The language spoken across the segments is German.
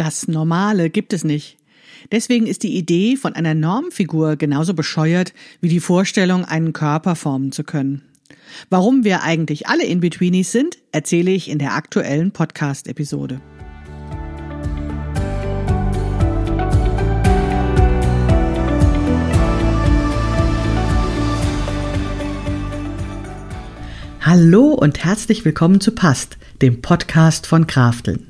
Das Normale gibt es nicht. Deswegen ist die Idee von einer Normfigur genauso bescheuert wie die Vorstellung, einen Körper formen zu können. Warum wir eigentlich alle In-Betweenies sind, erzähle ich in der aktuellen Podcast-Episode. Hallo und herzlich willkommen zu Past, dem Podcast von Krafteln.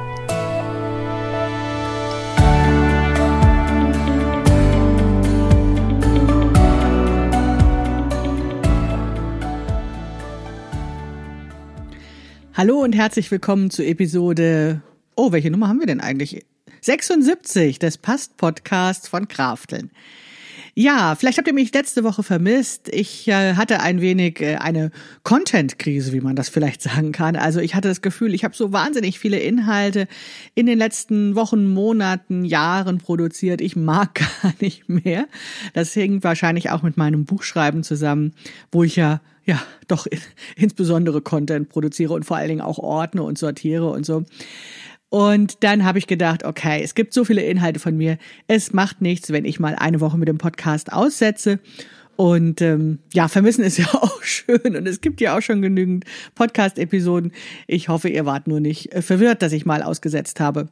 Hallo und herzlich willkommen zu Episode. Oh, welche Nummer haben wir denn eigentlich? 76 des Past-Podcasts von Krafteln. Ja, vielleicht habt ihr mich letzte Woche vermisst. Ich äh, hatte ein wenig äh, eine Content-Krise, wie man das vielleicht sagen kann. Also ich hatte das Gefühl, ich habe so wahnsinnig viele Inhalte in den letzten Wochen, Monaten, Jahren produziert. Ich mag gar nicht mehr. Das hängt wahrscheinlich auch mit meinem Buchschreiben zusammen, wo ich ja ja, doch insbesondere Content produziere und vor allen Dingen auch ordne und sortiere und so. Und dann habe ich gedacht, okay, es gibt so viele Inhalte von mir, es macht nichts, wenn ich mal eine Woche mit dem Podcast aussetze. Und ähm, ja, vermissen ist ja auch schön und es gibt ja auch schon genügend Podcast-Episoden. Ich hoffe, ihr wart nur nicht äh, verwirrt, dass ich mal ausgesetzt habe.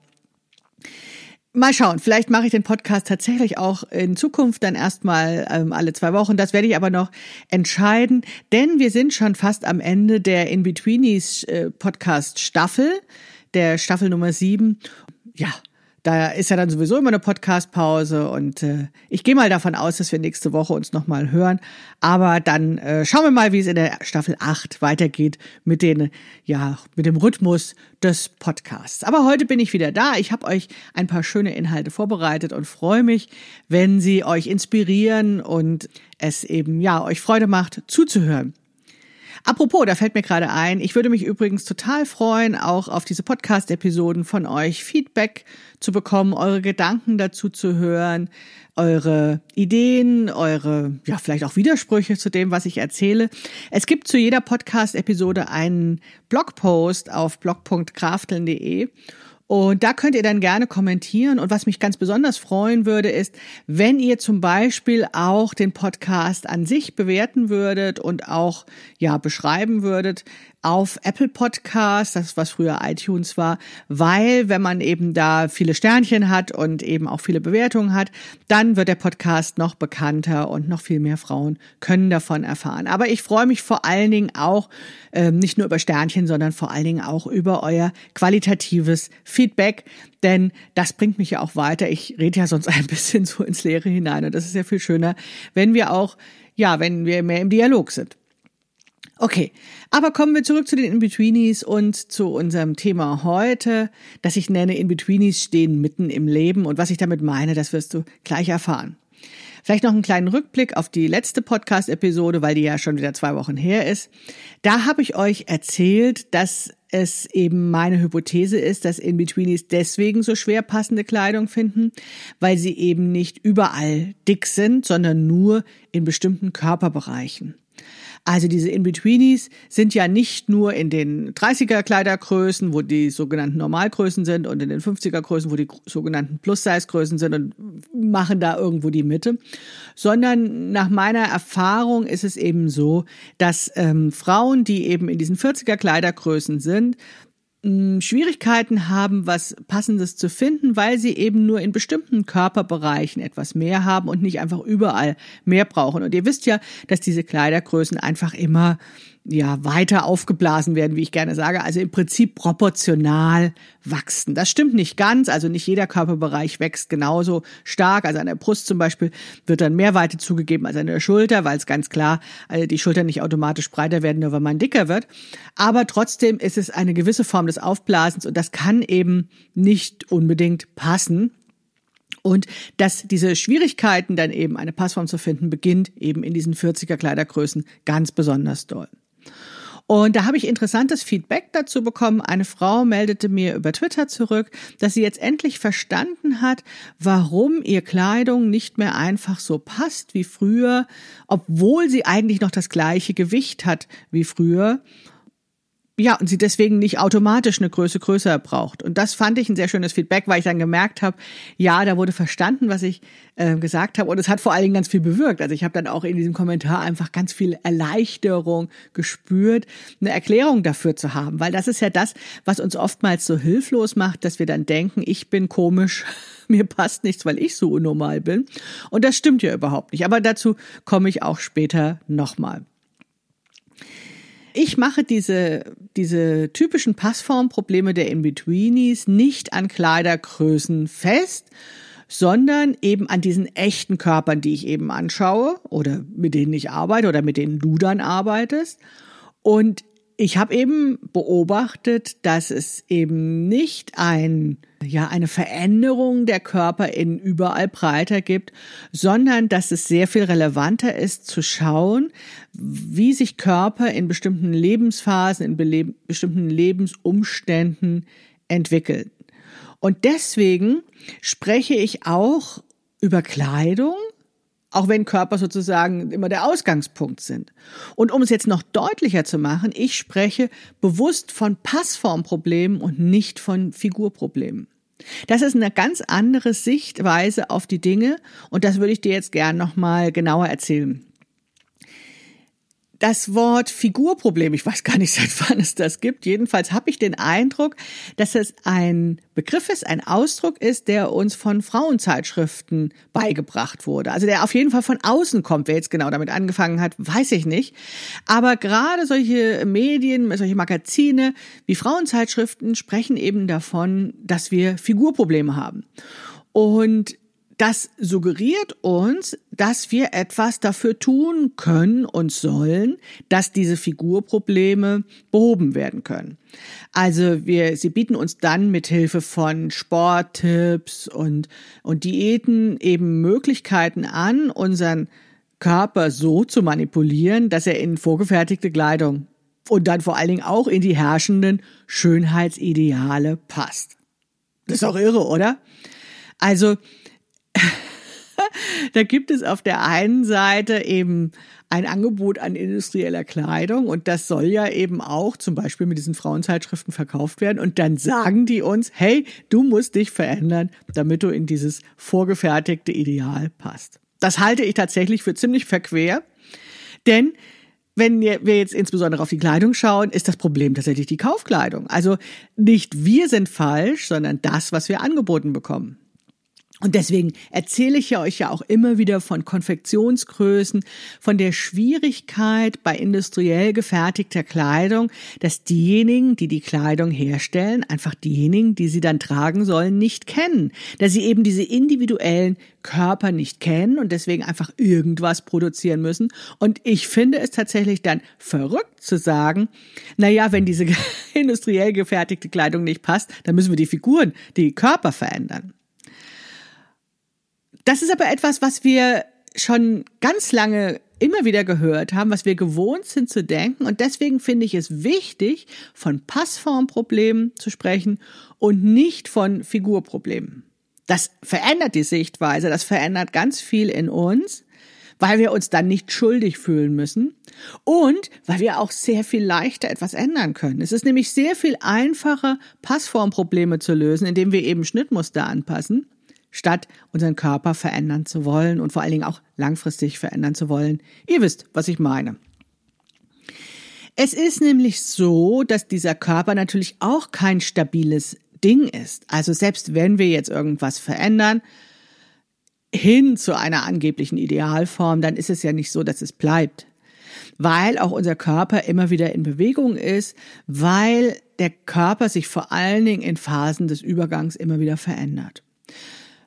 Mal schauen, vielleicht mache ich den Podcast tatsächlich auch in Zukunft dann erstmal ähm, alle zwei Wochen. Das werde ich aber noch entscheiden, denn wir sind schon fast am Ende der In-Betweenies äh, der Staffel Nummer sieben. Ja, da ist ja dann sowieso immer eine Podcast-Pause und äh, ich gehe mal davon aus, dass wir nächste Woche uns nochmal hören. Aber dann äh, schauen wir mal, wie es in der Staffel 8 weitergeht mit den, ja, mit dem Rhythmus des Podcasts. Aber heute bin ich wieder da. Ich habe euch ein paar schöne Inhalte vorbereitet und freue mich, wenn sie euch inspirieren und es eben, ja, euch Freude macht, zuzuhören. Apropos, da fällt mir gerade ein, ich würde mich übrigens total freuen, auch auf diese Podcast-Episoden von euch Feedback zu bekommen, eure Gedanken dazu zu hören, eure Ideen, eure, ja, vielleicht auch Widersprüche zu dem, was ich erzähle. Es gibt zu jeder Podcast-Episode einen Blogpost auf blog.krafteln.de und da könnt ihr dann gerne kommentieren. Und was mich ganz besonders freuen würde, ist, wenn ihr zum Beispiel auch den Podcast an sich bewerten würdet und auch, ja, beschreiben würdet auf Apple Podcast, das was früher iTunes war, weil wenn man eben da viele Sternchen hat und eben auch viele Bewertungen hat, dann wird der Podcast noch bekannter und noch viel mehr Frauen können davon erfahren. Aber ich freue mich vor allen Dingen auch ähm, nicht nur über Sternchen, sondern vor allen Dingen auch über euer qualitatives Feedback, denn das bringt mich ja auch weiter. Ich rede ja sonst ein bisschen so ins Leere hinein und das ist ja viel schöner, wenn wir auch ja, wenn wir mehr im Dialog sind. Okay, aber kommen wir zurück zu den In-Betweenies und zu unserem Thema heute, das ich nenne In-Betweenies stehen mitten im Leben und was ich damit meine, das wirst du gleich erfahren. Vielleicht noch einen kleinen Rückblick auf die letzte Podcast-Episode, weil die ja schon wieder zwei Wochen her ist. Da habe ich euch erzählt, dass es eben meine Hypothese ist, dass In-Betweenies deswegen so schwer passende Kleidung finden, weil sie eben nicht überall dick sind, sondern nur in bestimmten Körperbereichen. Also diese In-Betweenies sind ja nicht nur in den 30er Kleidergrößen, wo die sogenannten Normalgrößen sind und in den 50er Größen, wo die sogenannten Plus-Size-Größen sind und machen da irgendwo die Mitte, sondern nach meiner Erfahrung ist es eben so, dass ähm, Frauen, die eben in diesen 40er Kleidergrößen sind, Schwierigkeiten haben, was Passendes zu finden, weil sie eben nur in bestimmten Körperbereichen etwas mehr haben und nicht einfach überall mehr brauchen. Und ihr wisst ja, dass diese Kleidergrößen einfach immer ja, weiter aufgeblasen werden, wie ich gerne sage, also im Prinzip proportional wachsen. Das stimmt nicht ganz, also nicht jeder Körperbereich wächst genauso stark. Also an der Brust zum Beispiel wird dann mehr Weite zugegeben als an der Schulter, weil es ganz klar also die Schultern nicht automatisch breiter werden, nur wenn man dicker wird. Aber trotzdem ist es eine gewisse Form des Aufblasens und das kann eben nicht unbedingt passen. Und dass diese Schwierigkeiten dann eben eine Passform zu finden beginnt eben in diesen 40er Kleidergrößen ganz besonders doll. Und da habe ich interessantes Feedback dazu bekommen. Eine Frau meldete mir über Twitter zurück, dass sie jetzt endlich verstanden hat, warum ihr Kleidung nicht mehr einfach so passt wie früher, obwohl sie eigentlich noch das gleiche Gewicht hat wie früher ja, und sie deswegen nicht automatisch eine Größe größer braucht. Und das fand ich ein sehr schönes Feedback, weil ich dann gemerkt habe, ja, da wurde verstanden, was ich äh, gesagt habe. Und es hat vor allen Dingen ganz viel bewirkt. Also ich habe dann auch in diesem Kommentar einfach ganz viel Erleichterung gespürt, eine Erklärung dafür zu haben. Weil das ist ja das, was uns oftmals so hilflos macht, dass wir dann denken, ich bin komisch, mir passt nichts, weil ich so unnormal bin. Und das stimmt ja überhaupt nicht. Aber dazu komme ich auch später nochmal. Ich mache diese, diese typischen Passformprobleme der In-Betweenies nicht an Kleidergrößen fest, sondern eben an diesen echten Körpern, die ich eben anschaue oder mit denen ich arbeite oder mit denen du dann arbeitest. Und ich habe eben beobachtet, dass es eben nicht ein, ja, eine Veränderung der Körper in überall breiter gibt, sondern dass es sehr viel relevanter ist zu schauen, wie sich Körper in bestimmten Lebensphasen, in bestimmten Lebensumständen entwickeln. Und deswegen spreche ich auch über Kleidung, auch wenn Körper sozusagen immer der Ausgangspunkt sind. Und um es jetzt noch deutlicher zu machen, ich spreche bewusst von Passformproblemen und nicht von Figurproblemen. Das ist eine ganz andere Sichtweise auf die Dinge und das würde ich dir jetzt gern nochmal genauer erzählen das Wort Figurproblem, ich weiß gar nicht, seit wann es das gibt. Jedenfalls habe ich den Eindruck, dass es ein Begriff ist, ein Ausdruck ist, der uns von Frauenzeitschriften beigebracht wurde. Also der auf jeden Fall von außen kommt. Wer jetzt genau damit angefangen hat, weiß ich nicht. Aber gerade solche Medien, solche Magazine wie Frauenzeitschriften sprechen eben davon, dass wir Figurprobleme haben. Und das suggeriert uns, dass wir etwas dafür tun können und sollen, dass diese Figurprobleme behoben werden können. Also wir, sie bieten uns dann mit Hilfe von Sporttipps und, und Diäten eben Möglichkeiten an, unseren Körper so zu manipulieren, dass er in vorgefertigte Kleidung und dann vor allen Dingen auch in die herrschenden Schönheitsideale passt. Das ist auch irre, oder? Also da gibt es auf der einen Seite eben ein Angebot an industrieller Kleidung und das soll ja eben auch zum Beispiel mit diesen Frauenzeitschriften verkauft werden und dann sagen die uns, hey, du musst dich verändern, damit du in dieses vorgefertigte Ideal passt. Das halte ich tatsächlich für ziemlich verquer, denn wenn wir jetzt insbesondere auf die Kleidung schauen, ist das Problem tatsächlich die Kaufkleidung. Also nicht wir sind falsch, sondern das, was wir angeboten bekommen. Und deswegen erzähle ich ja euch ja auch immer wieder von Konfektionsgrößen, von der Schwierigkeit bei industriell gefertigter Kleidung, dass diejenigen, die die Kleidung herstellen, einfach diejenigen, die sie dann tragen sollen, nicht kennen, dass sie eben diese individuellen Körper nicht kennen und deswegen einfach irgendwas produzieren müssen. Und ich finde es tatsächlich dann verrückt zu sagen, na ja, wenn diese industriell gefertigte Kleidung nicht passt, dann müssen wir die Figuren, die Körper verändern. Das ist aber etwas, was wir schon ganz lange immer wieder gehört haben, was wir gewohnt sind zu denken. Und deswegen finde ich es wichtig, von Passformproblemen zu sprechen und nicht von Figurproblemen. Das verändert die Sichtweise, das verändert ganz viel in uns, weil wir uns dann nicht schuldig fühlen müssen und weil wir auch sehr viel leichter etwas ändern können. Es ist nämlich sehr viel einfacher, Passformprobleme zu lösen, indem wir eben Schnittmuster anpassen statt unseren Körper verändern zu wollen und vor allen Dingen auch langfristig verändern zu wollen. Ihr wisst, was ich meine. Es ist nämlich so, dass dieser Körper natürlich auch kein stabiles Ding ist. Also selbst wenn wir jetzt irgendwas verändern, hin zu einer angeblichen Idealform, dann ist es ja nicht so, dass es bleibt. Weil auch unser Körper immer wieder in Bewegung ist, weil der Körper sich vor allen Dingen in Phasen des Übergangs immer wieder verändert.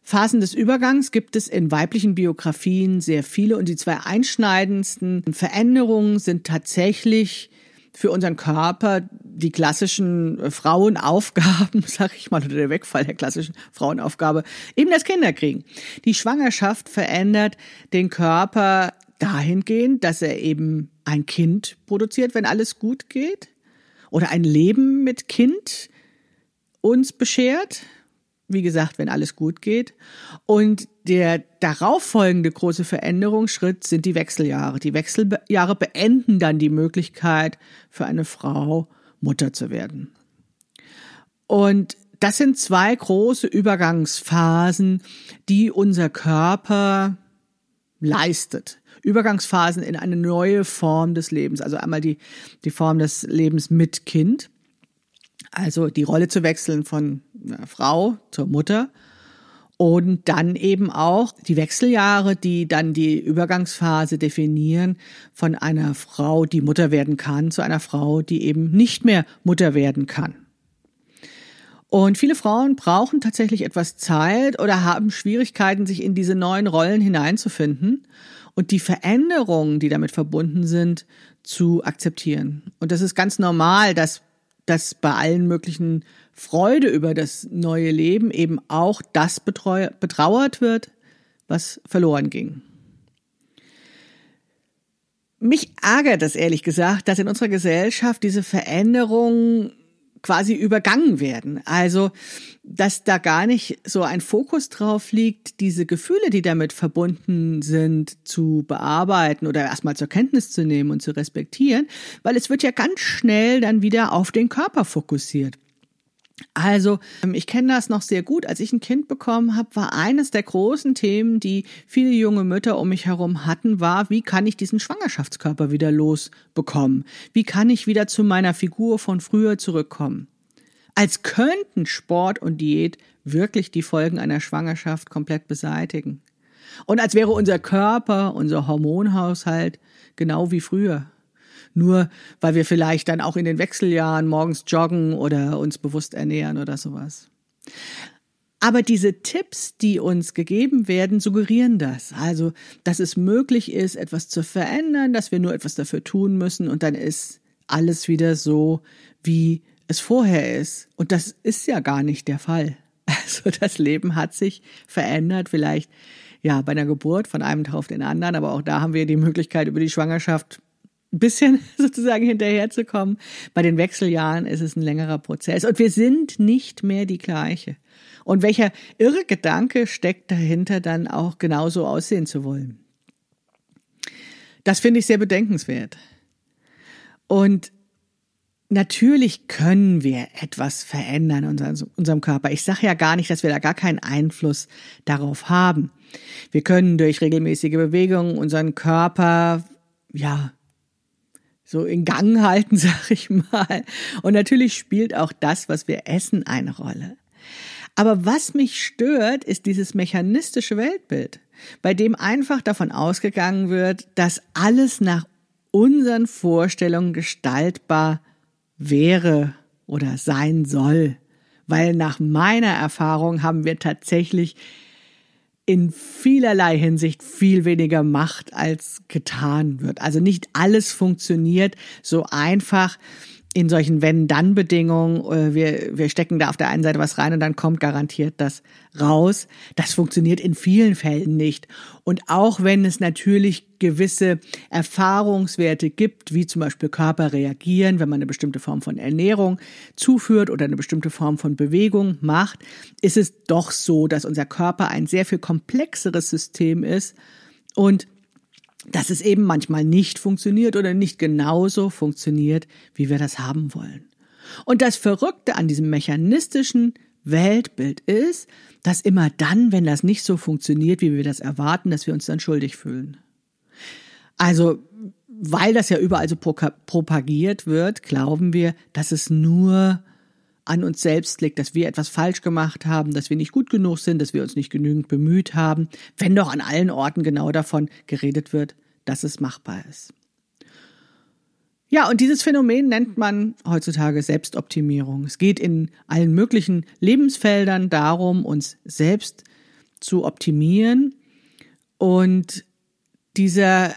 Phasen des Übergangs gibt es in weiblichen Biografien sehr viele und die zwei einschneidendsten Veränderungen sind tatsächlich für unseren Körper die klassischen äh, Frauenaufgaben, sag ich mal, oder der Wegfall der klassischen Frauenaufgabe, eben das Kinderkriegen. Die Schwangerschaft verändert den Körper dahingehend, dass er eben ein Kind produziert, wenn alles gut geht? Oder ein Leben mit Kind uns beschert? Wie gesagt, wenn alles gut geht. Und der darauffolgende große Veränderungsschritt sind die Wechseljahre. Die Wechseljahre beenden dann die Möglichkeit für eine Frau, Mutter zu werden. Und das sind zwei große Übergangsphasen, die unser Körper leistet. Übergangsphasen in eine neue Form des Lebens. Also einmal die, die Form des Lebens mit Kind. Also die Rolle zu wechseln von Frau zur Mutter. Und dann eben auch die Wechseljahre, die dann die Übergangsphase definieren von einer Frau, die Mutter werden kann, zu einer Frau, die eben nicht mehr Mutter werden kann. Und viele Frauen brauchen tatsächlich etwas Zeit oder haben Schwierigkeiten, sich in diese neuen Rollen hineinzufinden und die Veränderungen, die damit verbunden sind, zu akzeptieren. Und das ist ganz normal, dass, dass bei allen möglichen Freude über das neue Leben eben auch das betrauert wird, was verloren ging. Mich ärgert es ehrlich gesagt, dass in unserer Gesellschaft diese Veränderungen quasi übergangen werden. Also, dass da gar nicht so ein Fokus drauf liegt, diese Gefühle, die damit verbunden sind, zu bearbeiten oder erstmal zur Kenntnis zu nehmen und zu respektieren, weil es wird ja ganz schnell dann wieder auf den Körper fokussiert. Also, ähm, ich kenne das noch sehr gut. Als ich ein Kind bekommen habe, war eines der großen Themen, die viele junge Mütter um mich herum hatten, war, wie kann ich diesen Schwangerschaftskörper wieder losbekommen? Wie kann ich wieder zu meiner Figur von früher zurückkommen? Als könnten Sport und Diät wirklich die Folgen einer Schwangerschaft komplett beseitigen. Und als wäre unser Körper, unser Hormonhaushalt genau wie früher nur weil wir vielleicht dann auch in den Wechseljahren morgens joggen oder uns bewusst ernähren oder sowas. Aber diese Tipps, die uns gegeben werden, suggerieren das. Also, dass es möglich ist, etwas zu verändern, dass wir nur etwas dafür tun müssen und dann ist alles wieder so, wie es vorher ist. Und das ist ja gar nicht der Fall. Also das Leben hat sich verändert, vielleicht ja bei einer Geburt von einem Tag auf den anderen, aber auch da haben wir die Möglichkeit über die Schwangerschaft bisschen sozusagen hinterherzukommen. Bei den Wechseljahren ist es ein längerer Prozess und wir sind nicht mehr die gleiche. Und welcher irre Gedanke steckt dahinter, dann auch genauso aussehen zu wollen? Das finde ich sehr bedenkenswert. Und natürlich können wir etwas verändern in unserem Körper. Ich sage ja gar nicht, dass wir da gar keinen Einfluss darauf haben. Wir können durch regelmäßige Bewegungen unseren Körper ja so in Gang halten, sag ich mal. Und natürlich spielt auch das, was wir essen, eine Rolle. Aber was mich stört, ist dieses mechanistische Weltbild, bei dem einfach davon ausgegangen wird, dass alles nach unseren Vorstellungen gestaltbar wäre oder sein soll. Weil nach meiner Erfahrung haben wir tatsächlich in vielerlei Hinsicht viel weniger macht, als getan wird. Also nicht alles funktioniert so einfach in solchen Wenn-Dann-Bedingungen, äh, wir, wir stecken da auf der einen Seite was rein und dann kommt garantiert das raus. Das funktioniert in vielen Fällen nicht. Und auch wenn es natürlich gewisse Erfahrungswerte gibt, wie zum Beispiel Körper reagieren, wenn man eine bestimmte Form von Ernährung zuführt oder eine bestimmte Form von Bewegung macht, ist es doch so, dass unser Körper ein sehr viel komplexeres System ist und dass es eben manchmal nicht funktioniert oder nicht genauso funktioniert, wie wir das haben wollen. Und das Verrückte an diesem mechanistischen Weltbild ist, dass immer dann, wenn das nicht so funktioniert, wie wir das erwarten, dass wir uns dann schuldig fühlen. Also, weil das ja überall so propagiert wird, glauben wir, dass es nur an uns selbst liegt, dass wir etwas falsch gemacht haben, dass wir nicht gut genug sind, dass wir uns nicht genügend bemüht haben, wenn doch an allen Orten genau davon geredet wird, dass es machbar ist. Ja, und dieses Phänomen nennt man heutzutage Selbstoptimierung. Es geht in allen möglichen Lebensfeldern darum, uns selbst zu optimieren. Und dieser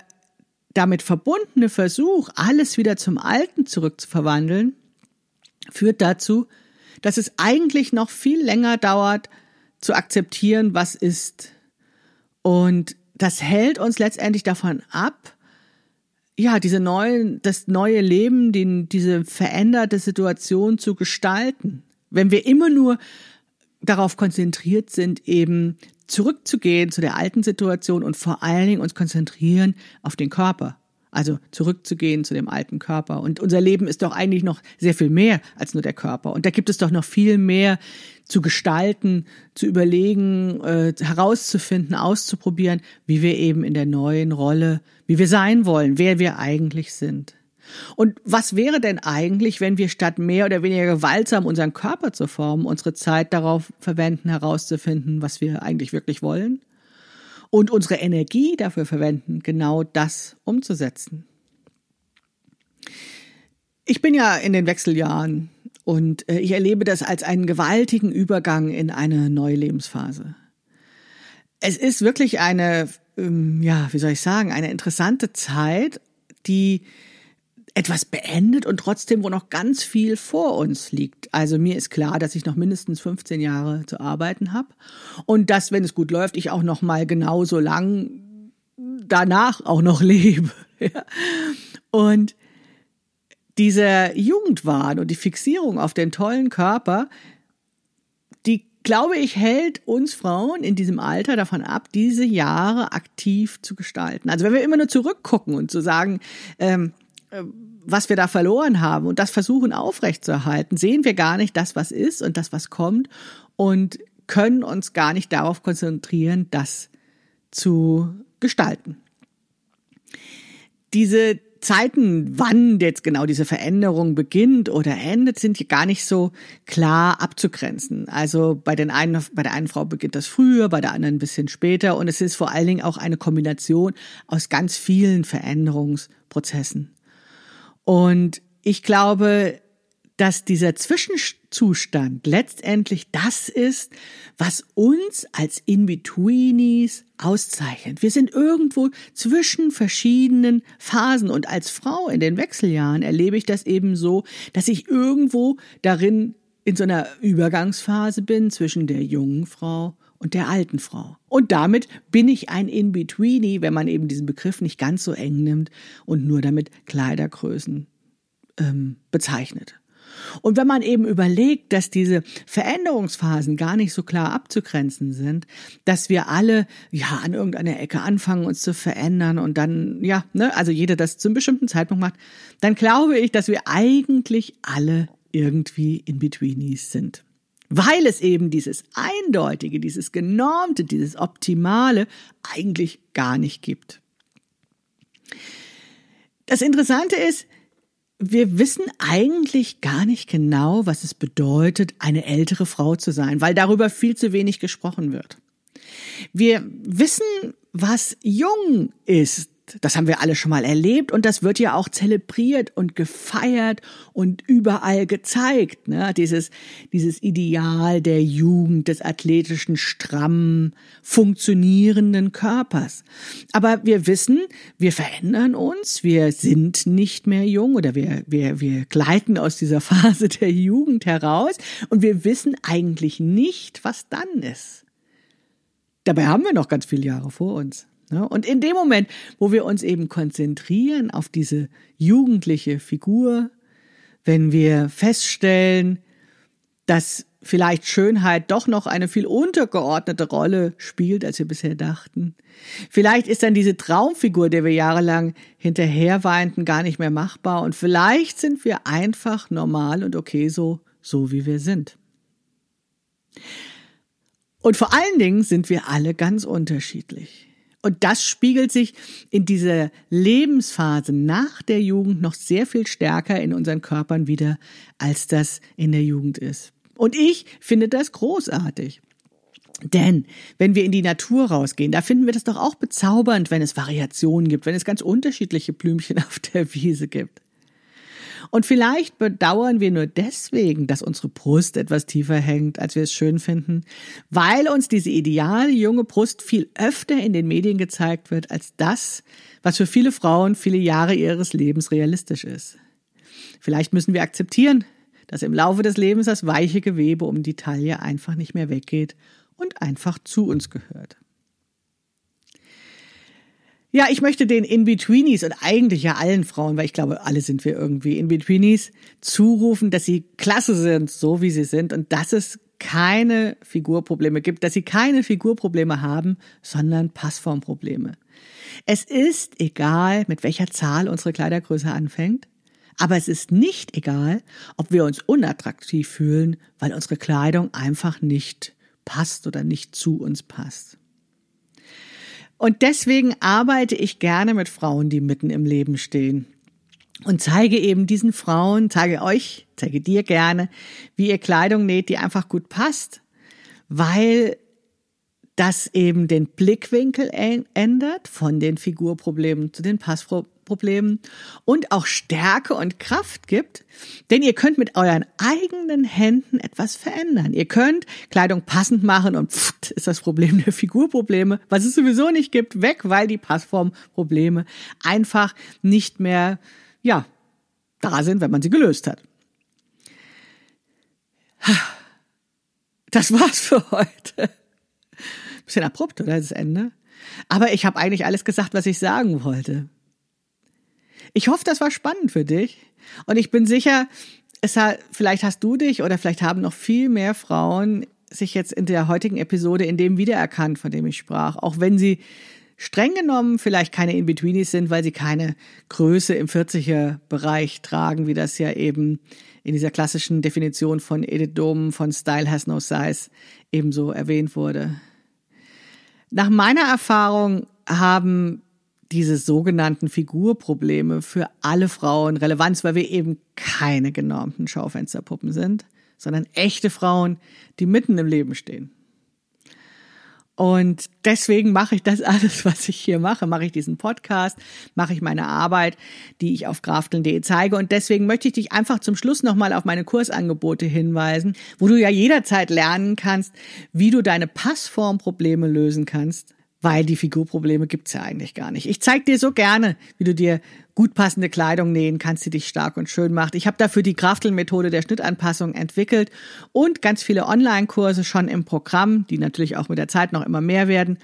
damit verbundene Versuch, alles wieder zum Alten zurückzuverwandeln, führt dazu, dass es eigentlich noch viel länger dauert, zu akzeptieren, was ist. Und das hält uns letztendlich davon ab, ja, diese neuen, das neue Leben, die, diese veränderte Situation zu gestalten. Wenn wir immer nur darauf konzentriert sind, eben zurückzugehen zu der alten Situation und vor allen Dingen uns konzentrieren auf den Körper. Also zurückzugehen zu dem alten Körper. Und unser Leben ist doch eigentlich noch sehr viel mehr als nur der Körper. Und da gibt es doch noch viel mehr zu gestalten, zu überlegen, äh, herauszufinden, auszuprobieren, wie wir eben in der neuen Rolle, wie wir sein wollen, wer wir eigentlich sind. Und was wäre denn eigentlich, wenn wir statt mehr oder weniger gewaltsam unseren Körper zu formen, unsere Zeit darauf verwenden, herauszufinden, was wir eigentlich wirklich wollen? Und unsere Energie dafür verwenden, genau das umzusetzen. Ich bin ja in den Wechseljahren und äh, ich erlebe das als einen gewaltigen Übergang in eine neue Lebensphase. Es ist wirklich eine, ähm, ja, wie soll ich sagen, eine interessante Zeit, die etwas beendet und trotzdem, wo noch ganz viel vor uns liegt. Also mir ist klar, dass ich noch mindestens 15 Jahre zu arbeiten habe und dass, wenn es gut läuft, ich auch noch mal genauso lang danach auch noch lebe. und dieser Jugendwahn und die Fixierung auf den tollen Körper, die, glaube ich, hält uns Frauen in diesem Alter davon ab, diese Jahre aktiv zu gestalten. Also wenn wir immer nur zurückgucken und zu sagen, ähm, äh, was wir da verloren haben und das versuchen aufrechtzuerhalten, sehen wir gar nicht das, was ist und das, was kommt und können uns gar nicht darauf konzentrieren, das zu gestalten. Diese Zeiten, wann jetzt genau diese Veränderung beginnt oder endet, sind hier gar nicht so klar abzugrenzen. Also bei den einen, bei der einen Frau beginnt das früher, bei der anderen ein bisschen später und es ist vor allen Dingen auch eine Kombination aus ganz vielen Veränderungsprozessen. Und ich glaube, dass dieser Zwischenzustand letztendlich das ist, was uns als In-Betweenies auszeichnet. Wir sind irgendwo zwischen verschiedenen Phasen und als Frau in den Wechseljahren erlebe ich das eben so, dass ich irgendwo darin in so einer Übergangsphase bin zwischen der jungen Frau und der alten Frau. Und damit bin ich ein In-Betweenie, wenn man eben diesen Begriff nicht ganz so eng nimmt und nur damit Kleidergrößen ähm, bezeichnet. Und wenn man eben überlegt, dass diese Veränderungsphasen gar nicht so klar abzugrenzen sind, dass wir alle ja an irgendeiner Ecke anfangen, uns zu verändern und dann ja, ne, also jeder das zum bestimmten Zeitpunkt macht, dann glaube ich, dass wir eigentlich alle irgendwie in Betweenies sind weil es eben dieses Eindeutige, dieses Genormte, dieses Optimale eigentlich gar nicht gibt. Das Interessante ist, wir wissen eigentlich gar nicht genau, was es bedeutet, eine ältere Frau zu sein, weil darüber viel zu wenig gesprochen wird. Wir wissen, was jung ist, das haben wir alle schon mal erlebt und das wird ja auch zelebriert und gefeiert und überall gezeigt. Ne? Dieses, dieses Ideal der Jugend, des athletischen, strammen, funktionierenden Körpers. Aber wir wissen, wir verändern uns, wir sind nicht mehr jung oder wir, wir, wir gleiten aus dieser Phase der Jugend heraus und wir wissen eigentlich nicht, was dann ist. Dabei haben wir noch ganz viele Jahre vor uns. Ne? Und in dem Moment, wo wir uns eben konzentrieren auf diese jugendliche Figur, wenn wir feststellen, dass vielleicht Schönheit doch noch eine viel untergeordnete Rolle spielt, als wir bisher dachten. Vielleicht ist dann diese Traumfigur, der wir jahrelang hinterher weinten, gar nicht mehr machbar und vielleicht sind wir einfach normal und okay so, so wie wir sind. Und vor allen Dingen sind wir alle ganz unterschiedlich. Und das spiegelt sich in dieser Lebensphase nach der Jugend noch sehr viel stärker in unseren Körpern wieder, als das in der Jugend ist. Und ich finde das großartig. Denn wenn wir in die Natur rausgehen, da finden wir das doch auch bezaubernd, wenn es Variationen gibt, wenn es ganz unterschiedliche Blümchen auf der Wiese gibt. Und vielleicht bedauern wir nur deswegen, dass unsere Brust etwas tiefer hängt, als wir es schön finden, weil uns diese ideale junge Brust viel öfter in den Medien gezeigt wird, als das, was für viele Frauen viele Jahre ihres Lebens realistisch ist. Vielleicht müssen wir akzeptieren, dass im Laufe des Lebens das weiche Gewebe um die Taille einfach nicht mehr weggeht und einfach zu uns gehört. Ja, ich möchte den In-Betweenies und eigentlich ja allen Frauen, weil ich glaube, alle sind wir irgendwie In-Betweenies, zurufen, dass sie klasse sind, so wie sie sind und dass es keine Figurprobleme gibt, dass sie keine Figurprobleme haben, sondern Passformprobleme. Es ist egal, mit welcher Zahl unsere Kleidergröße anfängt, aber es ist nicht egal, ob wir uns unattraktiv fühlen, weil unsere Kleidung einfach nicht passt oder nicht zu uns passt. Und deswegen arbeite ich gerne mit Frauen, die mitten im Leben stehen. Und zeige eben diesen Frauen, zeige euch, zeige dir gerne, wie ihr Kleidung näht, die einfach gut passt, weil das eben den Blickwinkel ändert von den Figurproblemen zu den Passproblemen Problemen und auch Stärke und Kraft gibt, denn ihr könnt mit euren eigenen Händen etwas verändern. Ihr könnt Kleidung passend machen und pft, ist das Problem der Figurprobleme, was es sowieso nicht gibt, weg, weil die Passformprobleme einfach nicht mehr, ja, da sind, wenn man sie gelöst hat. Das war's für heute. Bisschen abrupt, oder das Ende? Aber ich habe eigentlich alles gesagt, was ich sagen wollte. Ich hoffe, das war spannend für dich. Und ich bin sicher, es hat, vielleicht hast du dich oder vielleicht haben noch viel mehr Frauen sich jetzt in der heutigen Episode in dem wiedererkannt, von dem ich sprach. Auch wenn sie streng genommen vielleicht keine In-Betweenies sind, weil sie keine Größe im 40er-Bereich tragen, wie das ja eben in dieser klassischen Definition von Edith Dom von Style Has No Size ebenso erwähnt wurde. Nach meiner Erfahrung haben diese sogenannten Figurprobleme für alle Frauen Relevanz, weil wir eben keine genormten Schaufensterpuppen sind, sondern echte Frauen, die mitten im Leben stehen. Und deswegen mache ich das alles, was ich hier mache. Mache ich diesen Podcast, mache ich meine Arbeit, die ich auf krafteln.de zeige. Und deswegen möchte ich dich einfach zum Schluss nochmal auf meine Kursangebote hinweisen, wo du ja jederzeit lernen kannst, wie du deine Passformprobleme lösen kannst weil die Figurprobleme gibt's ja eigentlich gar nicht. Ich zeig dir so gerne, wie du dir gut passende Kleidung nähen kannst, die dich stark und schön macht. Ich habe dafür die Kraftel-Methode der Schnittanpassung entwickelt und ganz viele Online-Kurse schon im Programm, die natürlich auch mit der Zeit noch immer mehr werden.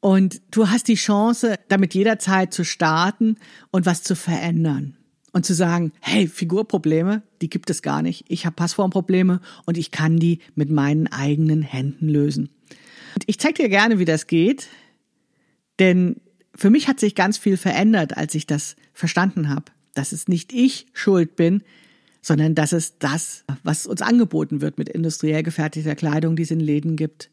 Und du hast die Chance, damit jederzeit zu starten und was zu verändern. Und zu sagen, hey, Figurprobleme, die gibt es gar nicht. Ich habe Passformprobleme und ich kann die mit meinen eigenen Händen lösen. Und ich zeige dir gerne, wie das geht. Denn für mich hat sich ganz viel verändert, als ich das verstanden habe, dass es nicht ich schuld bin, sondern dass es das, was uns angeboten wird mit industriell gefertigter Kleidung, die es in Läden gibt,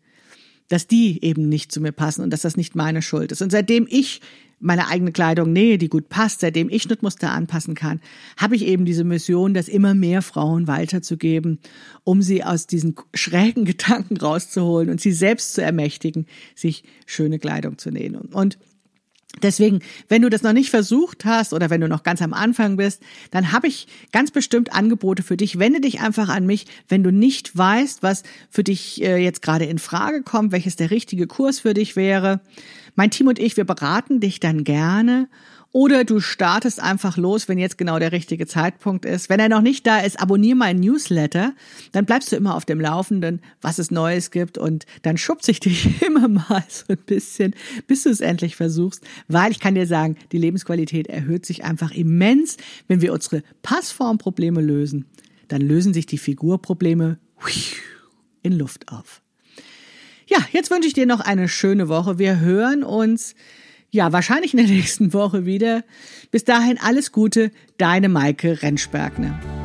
dass die eben nicht zu mir passen und dass das nicht meine Schuld ist. Und seitdem ich meine eigene Kleidung nähe, die gut passt, seitdem ich Schnittmuster anpassen kann, habe ich eben diese Mission, das immer mehr Frauen weiterzugeben, um sie aus diesen schrägen Gedanken rauszuholen und sie selbst zu ermächtigen, sich schöne Kleidung zu nähen. Und Deswegen, wenn du das noch nicht versucht hast oder wenn du noch ganz am Anfang bist, dann habe ich ganz bestimmt Angebote für dich. Wende dich einfach an mich, wenn du nicht weißt, was für dich äh, jetzt gerade in Frage kommt, welches der richtige Kurs für dich wäre. Mein Team und ich, wir beraten dich dann gerne oder du startest einfach los, wenn jetzt genau der richtige Zeitpunkt ist. Wenn er noch nicht da ist, abonniere meinen Newsletter. Dann bleibst du immer auf dem Laufenden, was es Neues gibt. Und dann schubse ich dich immer mal so ein bisschen, bis du es endlich versuchst. Weil ich kann dir sagen, die Lebensqualität erhöht sich einfach immens, wenn wir unsere Passformprobleme lösen. Dann lösen sich die Figurprobleme in Luft auf. Ja, jetzt wünsche ich dir noch eine schöne Woche. Wir hören uns ja wahrscheinlich in der nächsten Woche wieder. Bis dahin alles Gute, deine Maike Rentschbergner.